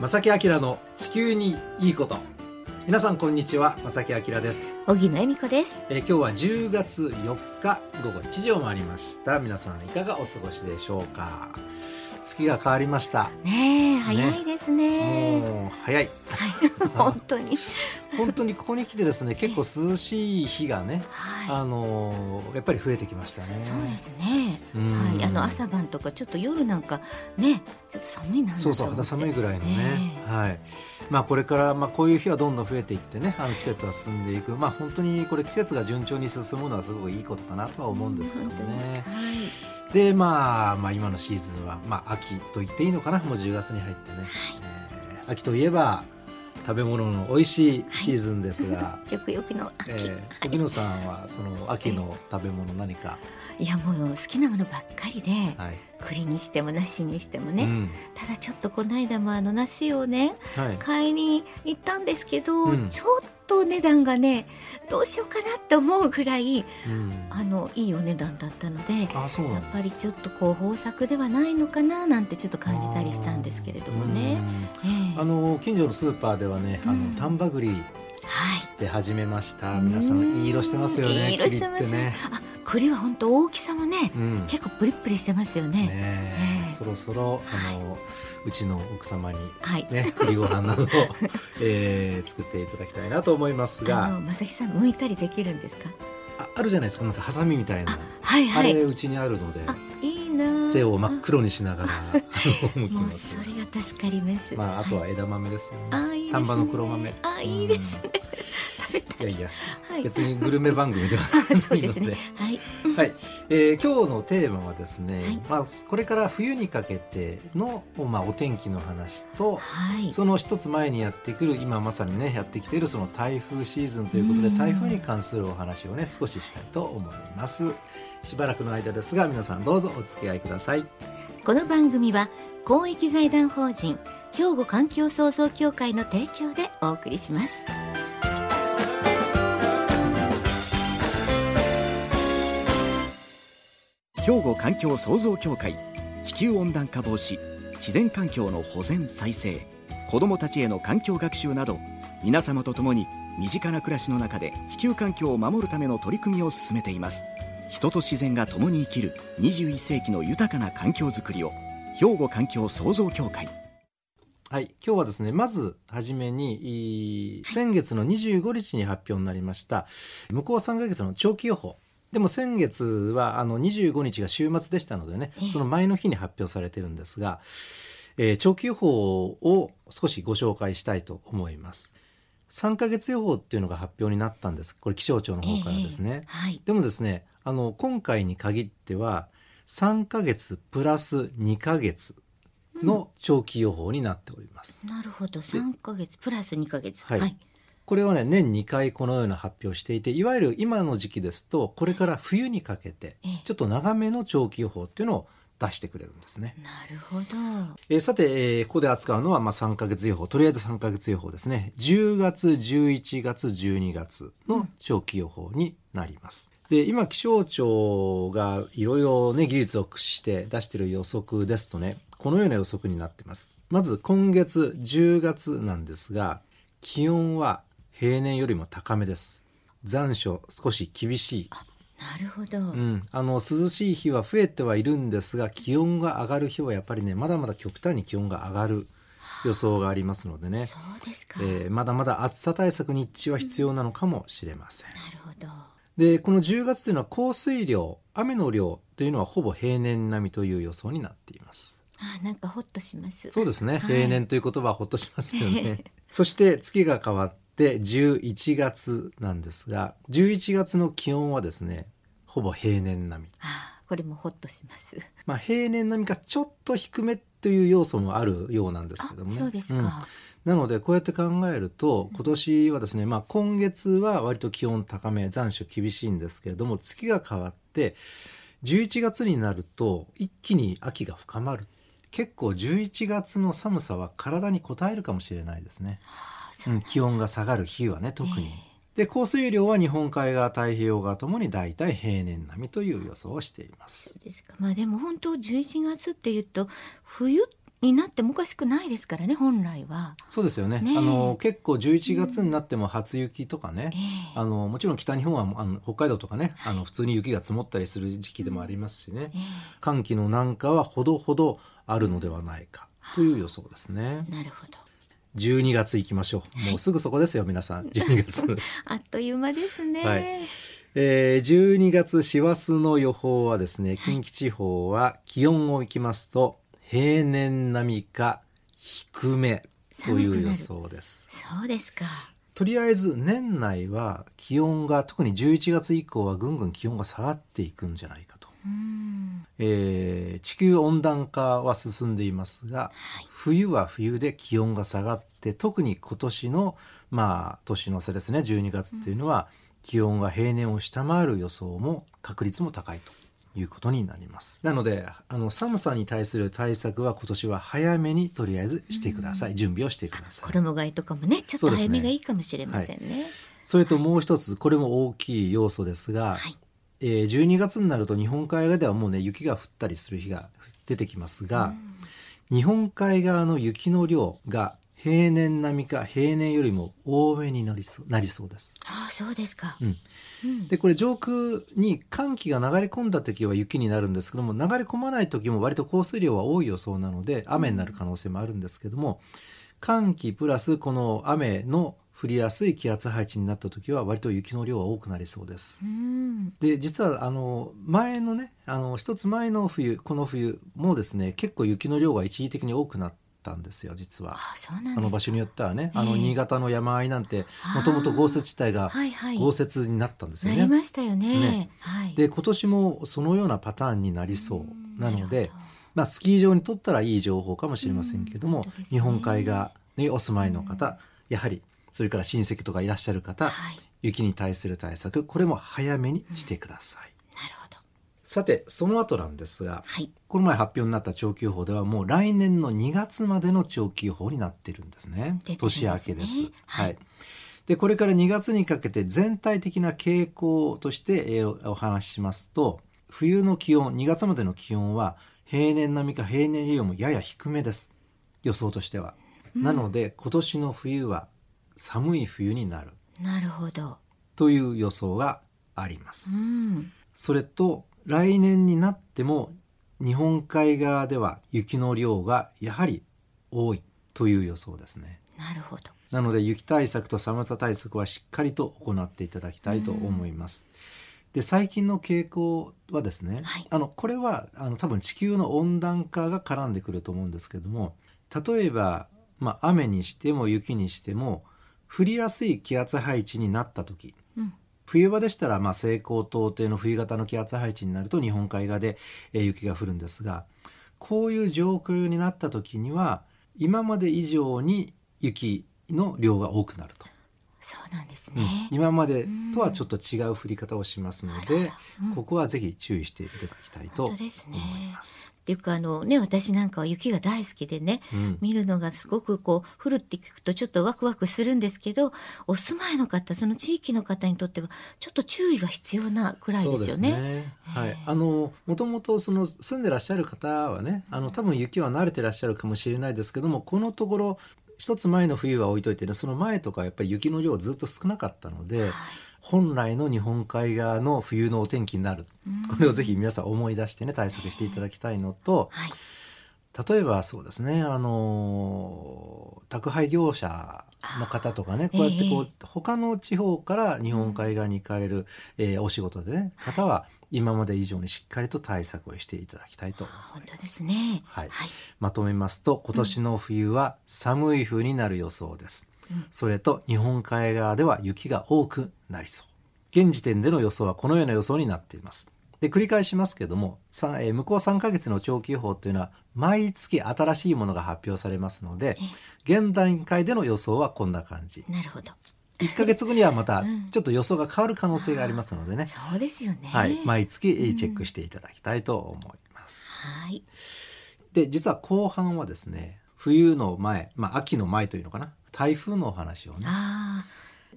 正木明の地球にいいこと。皆さんこんにちは。正木明です、荻野恵美子です。えー今日は10月4日午後1時を回りました。皆さんいかがお過ごしでしょうか？月が変わりました。ねえ早いですね。もう早い。はい。本当に。本当にここに来てですね結構涼しい日がねはあのーやっぱり増えてきましたね。いそうですね。うん。はい。あの朝晩とかちょっと夜なんかねちょっと寒いなそうそう肌寒いぐらいのね、はい。まあ、これから、まあ、こういう日はどんどん増えていってねあの季節は進んでいく、まあ、本当にこれ季節が順調に進むのはすごくいいことかなとは思うんですけどもね。はいで、まあ、まあ今のシーズンは、まあ、秋と言っていいのかな。もう10月に入ってね、えー秋といえば食べ物の美味しいシーズンですが、食欲の秋、えー荻野さんはその秋の食べ物何か、いやもう好きなものばっかりで、はい。栗にしても梨にしてもね、うん。ただちょっとこの間もあの梨をねはい。買いに行ったんですけど、うん。ちょっとお値段がねどうしようかなって思うぐらいうん、あのいいお値段だったのであそうなやっぱりちょっとこう豊作ではないのかななんてちょっと感じたりしたんですけれどもね。うん。ええ。あの近所のスーパーではね、あうん。の丹波栗はい。で始めました皆さんいい色してますよねいい色してますね、あ、栗は本当大きさもね、うん、ね結構プリップリしてますよね。えええそろそろあの、うちの奥様にはい。ね栗ご飯などを、えー作っていただきたいなと思いますあがのまさきさん剥いたりできるんですか？ああるじゃないですかなんかハサミみたいなあ、はいあはい。れうちにあるのであ、いいなあ。手を真っ黒にしながら もうそれが助かります。まああとは。はい枝豆ですよね、あ、いいですね。丹波の黒豆あ、いいですね。食べたい。いやいやはい。別にグルメ番組では あ、なそいうのでですね。はい。はい、えー今日のテーマはですね、はいまあ、これから冬にかけての、まあ、お天気の話とはい。その一つ前にやってくる今まさにねやってきているその台風シーズンということでうん台風に関するお話をね少ししたいと思います。しばらくの間ですが皆さんどうぞお付き合いください。この番組は公益財団法人兵庫環境創造協会の提供でお送りします。兵庫環境創造協会地球温暖化防止自然環境の保全再生子どもたちへの環境学習など皆様と共に身近な暮らしの中で地球環境を守るための取り組みを進めています。人と自然が共に生きる21世紀の豊かな環境づくりを兵庫環境創造協会。はい今日はですねまずはじめにい先月の25日に発表になりました向こう3ヶ月の長期予報。でも先月はあの25日が週末でしたのでねええ。その前の日に発表されてるんですが、えー長期予報を少しご紹介したいと思います3ヶ月予報っていうのが発表になったんです。これ気象庁の方からですね、ええはい。でもですねあの今回に限っては3ヶ月プラス2ヶ月の長期予報になっております、なるほど。3ヶ月プラス2ヶ月はい。これはね年2回このような発表をしていていわゆる今の時期ですとこれから冬にかけてええ。ちょっと長めの長期予報っていうのを出してくれるんですね。なるほどえーさて、えーここで扱うのはまあ3ヶ月予報とりあえず3ヶ月予報ですね10月11月12月の長期予報になります。で今気象庁がいろいろね技術を駆使して出している予測ですとねこのような予測になってます。まず今月10月なんですが気温は平年よりも高めです。残暑少し厳しいなるほど、うん、あの涼しい日は増えてはいるんですが気温が上がる日はやっぱりねまだまだ極端に気温が上がる予想がありますのでね、そうですか、えーまだまだ暑さ対策日中は必要なのかもしれません。なるほど。でこの10月というのは降水量雨の量というのはほぼ平年並みという予想になっています。あなんかホッとします。そうですね、はい。平年という言葉はほっとしますよね。そして月が変わって11月なんですが11月の気温はですねほぼ平年並み。あこれもホッとします。まあ、平年並みかちょっと低めという要素もあるようなんですあけどもね。そうですうん。か、なのでこうやって考えると今年はですね、まあ、今月は割と気温高め残暑厳しいんですけれども月が変わって11月になると一気に秋が深まる。結構11月の寒さは体に応えるかもしれないですね、あそううん、気温が下がる日はね特に。えで降水量は日本海側太平洋側ともに大体平年並みという予想をしています。そうですかまあでも本当11月っていうと冬になってもおかしくないですからね本来は。そうですよね。ねえあの結構11月になっても初雪とかね、ええあのもちろん北日本はあの北海道とかね、あの普通に雪が積もったりする時期でもありますしね、え寒気の南下はほどほどあるのではないかという予想ですね。えなるほど。12月行きましょう。もうすぐそこですよ皆さん。12月。あっという間ですね。はいえー、12月師走の予報はですね近畿地方は気温をいきますと平年並みか低めという予想です。そうですか。とりあえず年内は気温が特に11月以降はぐんぐん気温が下がっていくんじゃないか。えー地球温暖化は進んでいますが、冬は冬で気温が下がって特に今年のまあ年の瀬ですね12月っていうのは、気温が平年を下回る予想も確率も高いということになります。なのであの寒さに対する対策は今年は早めにとりあえずしてください、準備をしてください。衣替えとかもねちょっと早めがいいかもしれませんね。それともう一つこれも大きい要素ですが、はいえー12月になると日本海側ではもうね雪が降ったりする日が出てきますが、日本海側の雪の量が平年並みか平年よりも多めになりそうなりそうです。ああそうですか。うんうんでこれ上空に寒気が流れ込んだ時は雪になるんですけども流れ込まない時も割と降水量は多い予想なので雨になる可能性もあるんですけども寒気プラスこの雨の降りやすい気圧配置になった時は割と雪の量は多くなりそうです。うん。で実はあの前のねあの一つ前の冬この冬もですね結構雪の量が一時的に多くなったんですよ実は。あの場所によってはね、ええあの新潟の山あいなんてもともと豪雪地帯がはいはい豪雪になったんですよなりね。ましたよね。ねはい。で今年もそのようなパターンになりそうなのでまあ、スキー場にとったらいい情報かもしれませんけども、ね日本海側にお住まいの方、やはりそれから親戚とかいらっしゃる方、はい。雪に対する対策これも早めにしてください。なるほど。さてその後なんですが、はい。この前発表になった長期予報ではもう来年の2月までの長期予報になってるんですね。すね年明けです。はいはい。でこれから2月にかけて全体的な傾向として、えーお話ししますと冬の気温2月までの気温は平年並みか平年よりもやや低めです予想としては。なので今年の冬は寒い冬になるなるほど。という予想がありますう。ん。それと来年になっても日本海側では雪の量がやはり多いという予想ですね。なるほど。なので雪対策と寒さ対策はしっかりと行っていただきたいと思います。で最近の傾向はですね、はいあのこれはあの多分地球の温暖化が絡んでくると思うんですけども例えば、まあ、雨にしても雪にしても降りやすい気圧配置になった時うん。冬場でしたら、まあ、西高東低の冬型の気圧配置になると日本海側で、えー雪が降るんですがこういう状況になった時には今まで以上に雪の量が多くなると、そうなんですうん。ね。今までとはちょっと違う降り方をしますので、うん。ここはぜひ注意していただきたいと思い本当ですね。ます。っていうかあのね私なんかは雪が大好きでね、うん。見るのがすごくこう降るって聞くとちょっとワクワクするんですけどお住まいの方その地域の方にとってはちょっと注意が必要なくらいですよね。はい、あのもともとその住んでらっしゃる方はねあの多分雪は慣れてらっしゃるかもしれないですけどもこのところ一つ前の冬は置いといてねその前とかはやっぱり雪の量ずっと少なかったので、本来の日本海側の冬のお天気になる、これをぜひ皆さん思い出してね対策していただきたいのと、はい。例えばそうですねあの宅配業者の方とかねこうやってこう、え他の地方から日本海側に行かれる、えーお仕事でね方は今まで以上にしっかりと対策をしていただきたいと。本当ですね。はい。はい。まとめますと今年の冬は寒い冬になる予想です、それと日本海側では雪が多くなりそう。現時点での予想はこのような予想になっています。で繰り返しますけどもさ、えー向こう3ヶ月の長期予報というのは毎月新しいものが発表されますので現段階での予想はこんな感じ。なるほど。1ヶ月後にはまたちょっと予想が変わる可能性がありますのでね、そうですよね。はい、毎月えーチェックしていただきたいと思います、はい。で実は後半はですね冬の前、まあ、秋の前というのかな。台風のお話をね。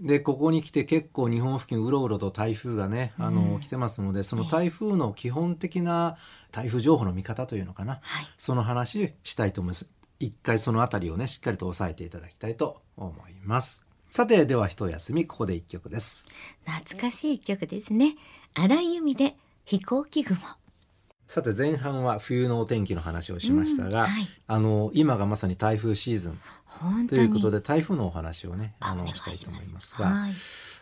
でここに来て結構日本付近うろうろと台風がねあの、うん来てますのでその台風の基本的な台風情報の見方というのかな、はい。その話したいと思います。一回そのあたりをねしっかりと押さえていただきたいと思いますさてでは一休みここで一曲です。懐かしい曲ですね。荒井由実で飛行機雲。さて前半は冬のお天気の話をしましたが、うんはい。あの今がまさに台風シーズン。ということで台風のお話をねあのしたいと思いしますがはい。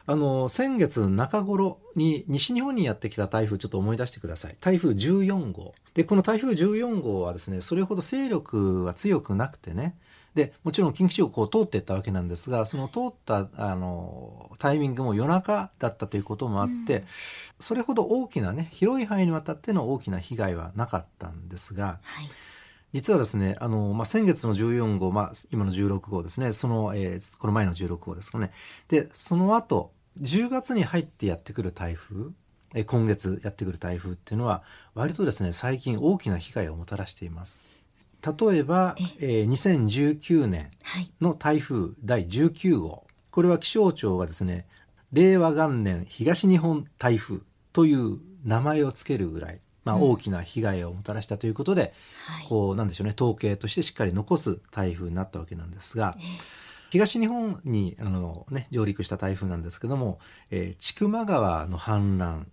あの先月中頃に西日本にやってきた台風ちょっと思い出してください。台風14号。でこの台風14号はですねそれほど勢力は強くなくてねでもちろん近畿地方をこう通っていったわけなんですがその通ったあのタイミングも夜中だったということもあって、うん。それほど大きなね広い範囲にわたっての大きな被害はなかったんですがはい。実はですねあの、まあ、先月の14号、まあ、今の16号ですねその、えーこの前の16号ですかね。でその後10月に入ってやってくる台風えー今月やってくる台風っていうのは割とですね最近大きな被害をもたらしています例えば、えー2019年はい。の台風第19号。これは気象庁がですね令和元年東日本台風という名前をつけるぐらい、まあ、うん。大きな被害をもたらしたということで、はい。こうなんでしょうね統計としてしっかり残す台風になったわけなんですがええ。東日本にあの、ね、上陸した台風なんですけども、えー千曲川の氾濫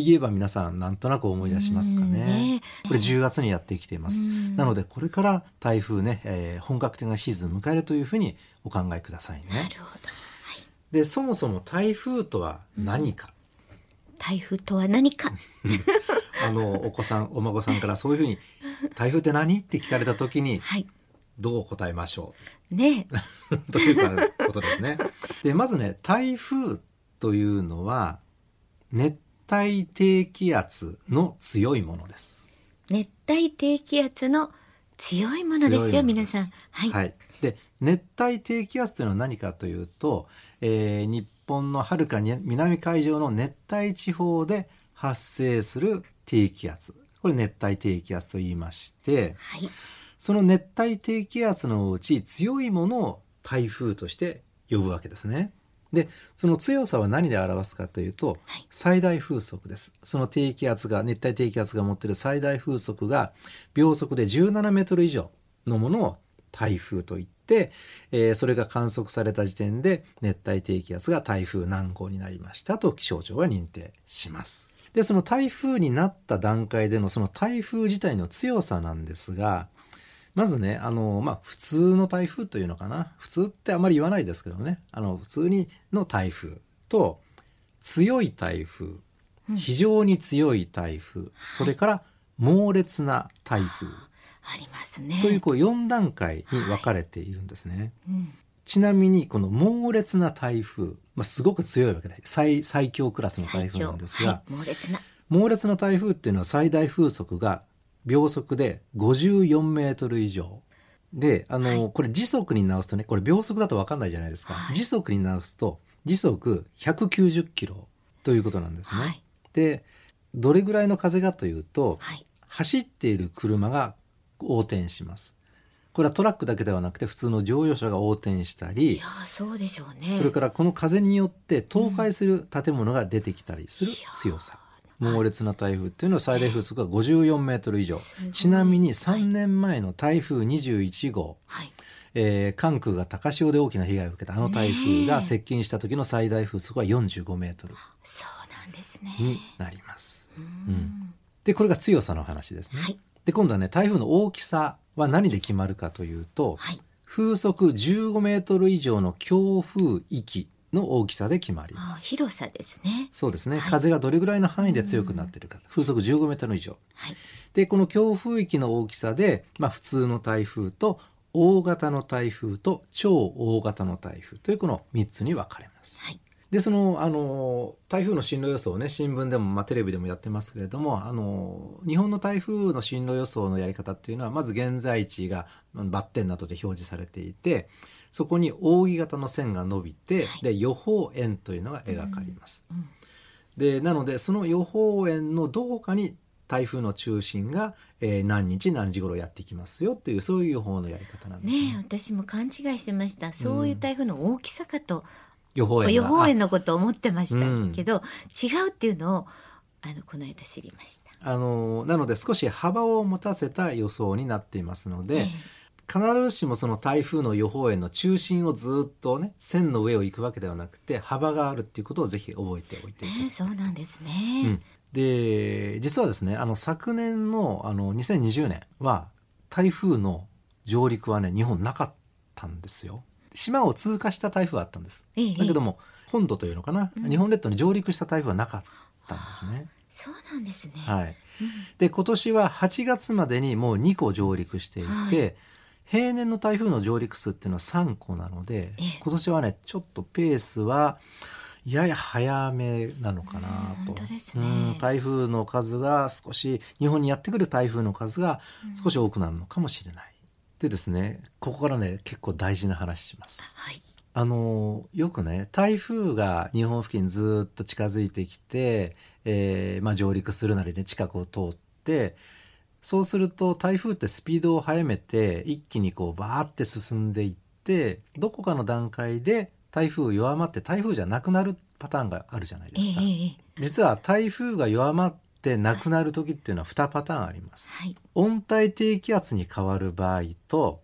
って言えば皆さんなんとなく思い出しますかうんねね。これ10月にやってきています。うんなのでこれから台風ね、えー本格的なシーズンを迎えるというふうにお考えくださいね。なるほどでそもそも台風とは何か、台風とは何か？あのお子さんお孫さんからそういうふうに「台風って何?」って聞かれた時にはいどう答えましょねう というかことですね。でまずね台風というのは熱帯低気圧の強いものです。熱帯低気圧の強いものですよ皆さん。はい、はい、で熱帯低気圧というのは何かというと、えー日本のはるかに南海上の熱帯地方で発生する低気圧。これ熱帯低気圧と言いましてはい。その熱帯低気圧のうち強いものを台風として呼ぶわけですね。でその強さは何で表すかというと、はい最大風速ですその低気圧が熱帯低気圧が持っている最大風速が秒速で17メートル以上のものを台風といって、えーそれが観測された時点で熱帯低気圧が台風何号になりましたと気象庁が認定します。でその台風になった段階でのその台風自体の強さなんですがまずねあの、まあ、普通の台風というのかな。普通ってあまり言わないですけどね。あの普通にの台風。と強い台風。うん。非常に強い台風、それから猛烈な台風。ありますね。というこう4段階に分かれているんですね。うん。ちなみにこの猛烈な台風、まあ、すごく強いわけで最最強クラスの台風なんですが、はい、猛烈な。猛烈な台風っていうのは最大風速が秒速で54メートル以上。であの、これ時速に直すとねこれ秒速だと分かんないじゃないですか、はい。時速に直すと時速190キロということなんですね。はい。でどれぐらいの風がというとはい。走っている車が横転します。これはトラックだけではなくて普通の乗用車が横転したいりやーそうでしょうね。それからこの風によって倒壊する建物が出てきたりする強さ、猛烈な台風っていうのは最大風速が54メートル以上。ちなみに3年前の台風21号、はい。えー関空が高潮で大きな被害を受けたあの台風が接近した時の最大風速は45メートル。そうなんですね。になります。ううん。ん。でこれが強さの話ですね。はい。で今度はね台風の大きさは何で決まるかというと、はい。風速15メートル以上の強風域の大きさで決まります。広さですね。そうですね、はい。風がどれぐらいの範囲で強くなっているか、風速15メートル以上。はい。でこの強風域の大きさで、まあ、普通の台風と大型の台風と超大型の台風というこの3つに分かれます。はい。でそのあの台風の進路予想をね新聞でも、まあ、テレビでもやってますけれどもあの日本の台風の進路予想のやり方っていうのはまず現在地がまあバッテンなどで表示されていてそこに扇形の線が伸びて、はいで予報円というのが描かれます。うんでなのでその予報円のどこかに台風の中心が、えー何日何時頃やってきますよっていうそういう予報のやり方なんですね。ねえ私も勘違いしてましたそういう台風の大きさかと予報円が予報円のことを思ってましたけど、違うっていうのをあのこの間知りました。あのなので少し幅を持たせた予想になっていますので、ええ必ずしもその台風の予報円の中心をずっとね線の上を行くわけではなくて幅があるっていうことをぜひ覚えておいていただきたい。ね、そうなんですね。うん、で実はですねあの昨年のあの2020年は台風の上陸はね日本なかったんですよ。島を通過した台風はあったんです。ええだけども本土というのかな、うん。日本列島に上陸した台風はなかったんですね。そうなんですね。はい。で今年は8月までにもう2個上陸していて、はい平年の台風の上陸数っていうのは3個なので、ええ今年はねちょっとペースはやや早めなのかなと。ねうん台風の数が少し日本にやってくる台風の数が少し多くなるのかもしれない。でですねここからね結構大事な話します。はい。あのよくね台風が日本付近ずっと近づいてきて、えーまあ、上陸するなりね近くを通ってそうすると台風ってスピードを速めて一気にこうバーって進んでいってどこかの段階で台風弱まって台風じゃなくなるパターンがあるじゃないええですか。ええ実は台風が弱まってなくなる時っていうのは2パターンあります。はい。温帯低気圧に変わる場合と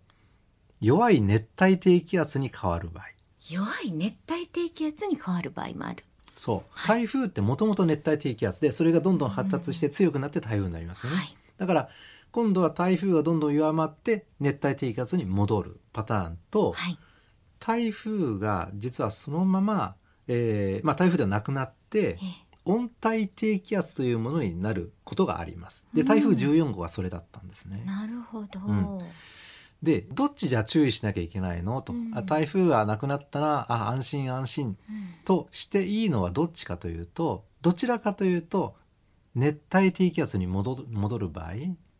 弱い熱帯低気圧に変わる場合。弱い熱帯低気圧に変わる場合もある。そう台風ってもともと熱帯低気圧でそれがどんどん発達して強くなって台風になりますよね、はい。だから今度は台風がどんどん弱まって熱帯低気圧に戻るパターンと、はい。台風が実はそのまま、えーまあ、台風ではなくなってええ。温帯低気圧というものになることがあります。で台風14号はそれだったんですね、なるほど。ん。でどっちじゃ注意しなきゃいけないの？と、うん。あ台風がなくなったらあ安心安心。うん。としていいのはどっちかというとどちらかというと熱帯低気圧に戻る戻る場合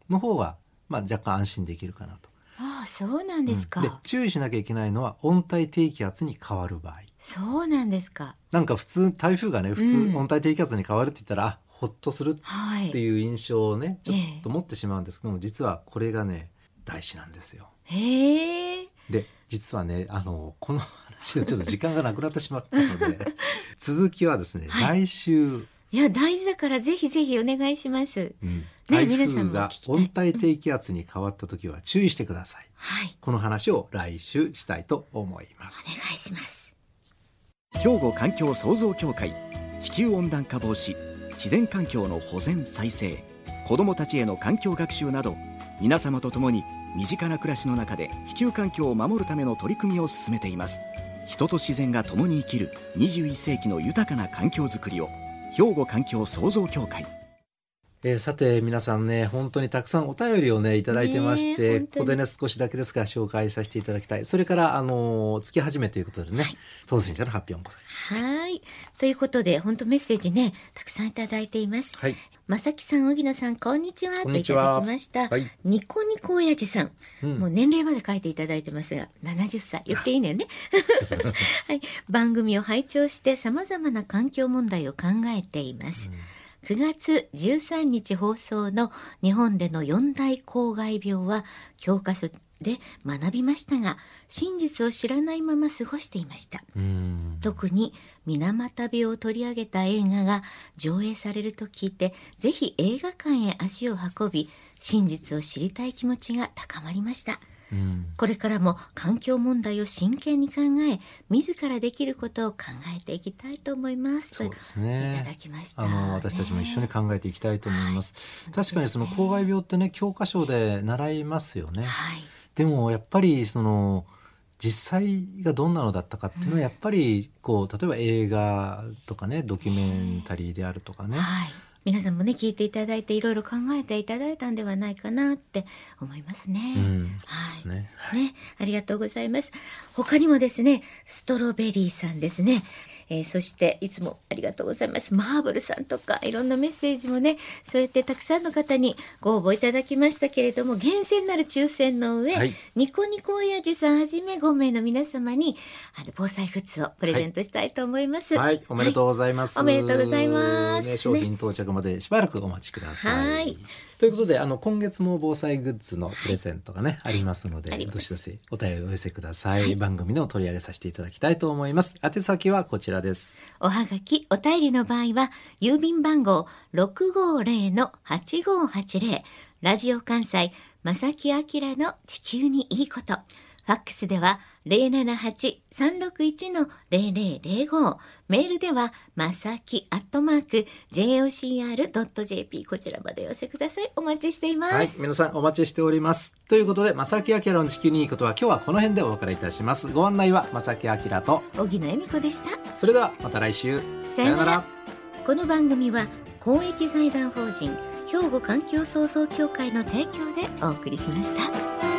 の方が、まあ、若干安心できるかなと。ああ、そうなんですか。うんで注意しなきゃいけないのは温帯低気圧に変わる場合そうなんですか。なんか普通台風がね普通うん温帯低気圧に変わるって言ったら、あほっとするはい。っていう印象をねちょっええと持ってしまうんですけども実はこれがね大事なんですよ。へえ。で実はねあのこの話をちょっと時間がなくなってしまったので 続きはですね、はい来週いや、大事だからぜひぜひお願いします。うん台皆さんが温帯低気圧に変わった時は注意してください。はい。この話を来週したいと思います。お願いします。兵庫環境創造協会地球温暖化防止自然環境の保全再生子どもたちへの環境学習など皆様と共に身近な暮らしの中で地球環境を守るための取り組みを進めています人と自然が共に生きる21世紀の豊かな環境づくりを兵庫環境創造協会えーさて皆さんね本当にたくさんお便りをねいただいてまして、本当にここでね少しだけですが紹介させていただきたいそれからあのー月始めということでね、当選者の発表もございます。はい。ということで、本当メッセージね、たくさんいただいています。はいまさきさん、荻野さん、こんにちは。こんといたにちはだきました。はいニコニコ親父さん,、うんもう年齢まで書いていただいてますが、70歳。言っていいねんね。はい。番組を拝聴して様々な環境問題を考えています。9月13日放送の日本での四大公害病は教科書で学びましたが、真実を知らないまま過ごしていました。うん特に水俣病を取り上げた映画が上映されると聞いてぜひ映画館へ足を運び真実を知りたい気持ちが高まりましたうん。これからも環境問題を真剣に考え自らできることを考えていきたいと思います。そうですとね。いただきました。あの私たちも一緒にね考えていきたいと思います。はい。確かにその公害病ってね教科書で習いますよね。はい。でもやっぱりその実際がどんなのだったかっていうのはやっぱりこう例えば映画とかねドキュメンタリーであるとかね。はい皆さんもね聞いていただいていろいろ考えていただいたんではないかなって思いますね。うん、はいですね。ね、ありがとうございます。他にもですね、ストロベリーさんですね。えーそしていつもありがとうございます。マーブルさんとかいろんなメッセージもね、そうやってたくさんの方にご応募いただきましたけれども、厳選なる抽選の上、はいニコニコ親父さんはじめ5名の皆様にあの防災グッズをプレゼントしたいと思います。はい、おめでとうございます。はいおめでとうございますね、商品到着着までしばらくお待ちください。はいということであの今月も防災グッズのプレゼントがね、ありますのでどしどしお便りをお寄せください、番組でも取り上げさせていただきたいと思います。宛先はこちらです。おはがき、お便りの場合は、郵便番号650-8580、ラジオ関西、正木明の地球にいいこと。ファックスでは078-361-0005。メールでは、まさきアットマーク jocr.jp こちらまでお寄せください。お待ちしています。はい皆さんお待ちしておりますということで正木明の地球にいいことは今日はこの辺でお別れいたしますご案内は正木明と荻野恵美子でした。それではまた来週さよならこの番組は公益財団法人兵庫環境創造協会の提供でお送りしました。